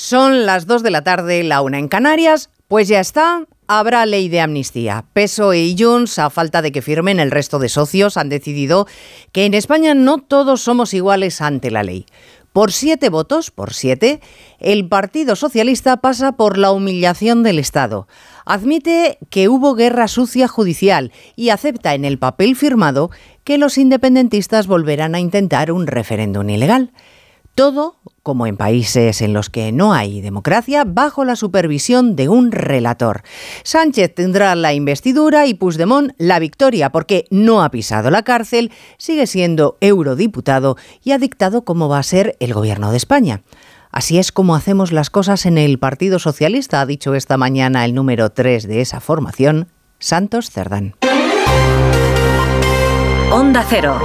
Son las 2 de la tarde, la una en Canarias. Pues ya está, habrá ley de amnistía. PSOE y Junts, a falta de que firmen el resto de socios, han decidido que en España no todos somos iguales ante la ley. Por siete votos, por siete, el Partido Socialista pasa por la humillación del Estado. Admite que hubo guerra sucia judicial y acepta en el papel firmado que los independentistas volverán a intentar un referéndum ilegal. Todo, como en países en los que no hay democracia, bajo la supervisión de un relator. Sánchez tendrá la investidura y Puigdemont la victoria porque no ha pisado la cárcel, sigue siendo eurodiputado y ha dictado cómo va a ser el gobierno de España. Así es como hacemos las cosas en el Partido Socialista, ha dicho esta mañana el número 3 de esa formación, Santos Cerdán. Onda Cero.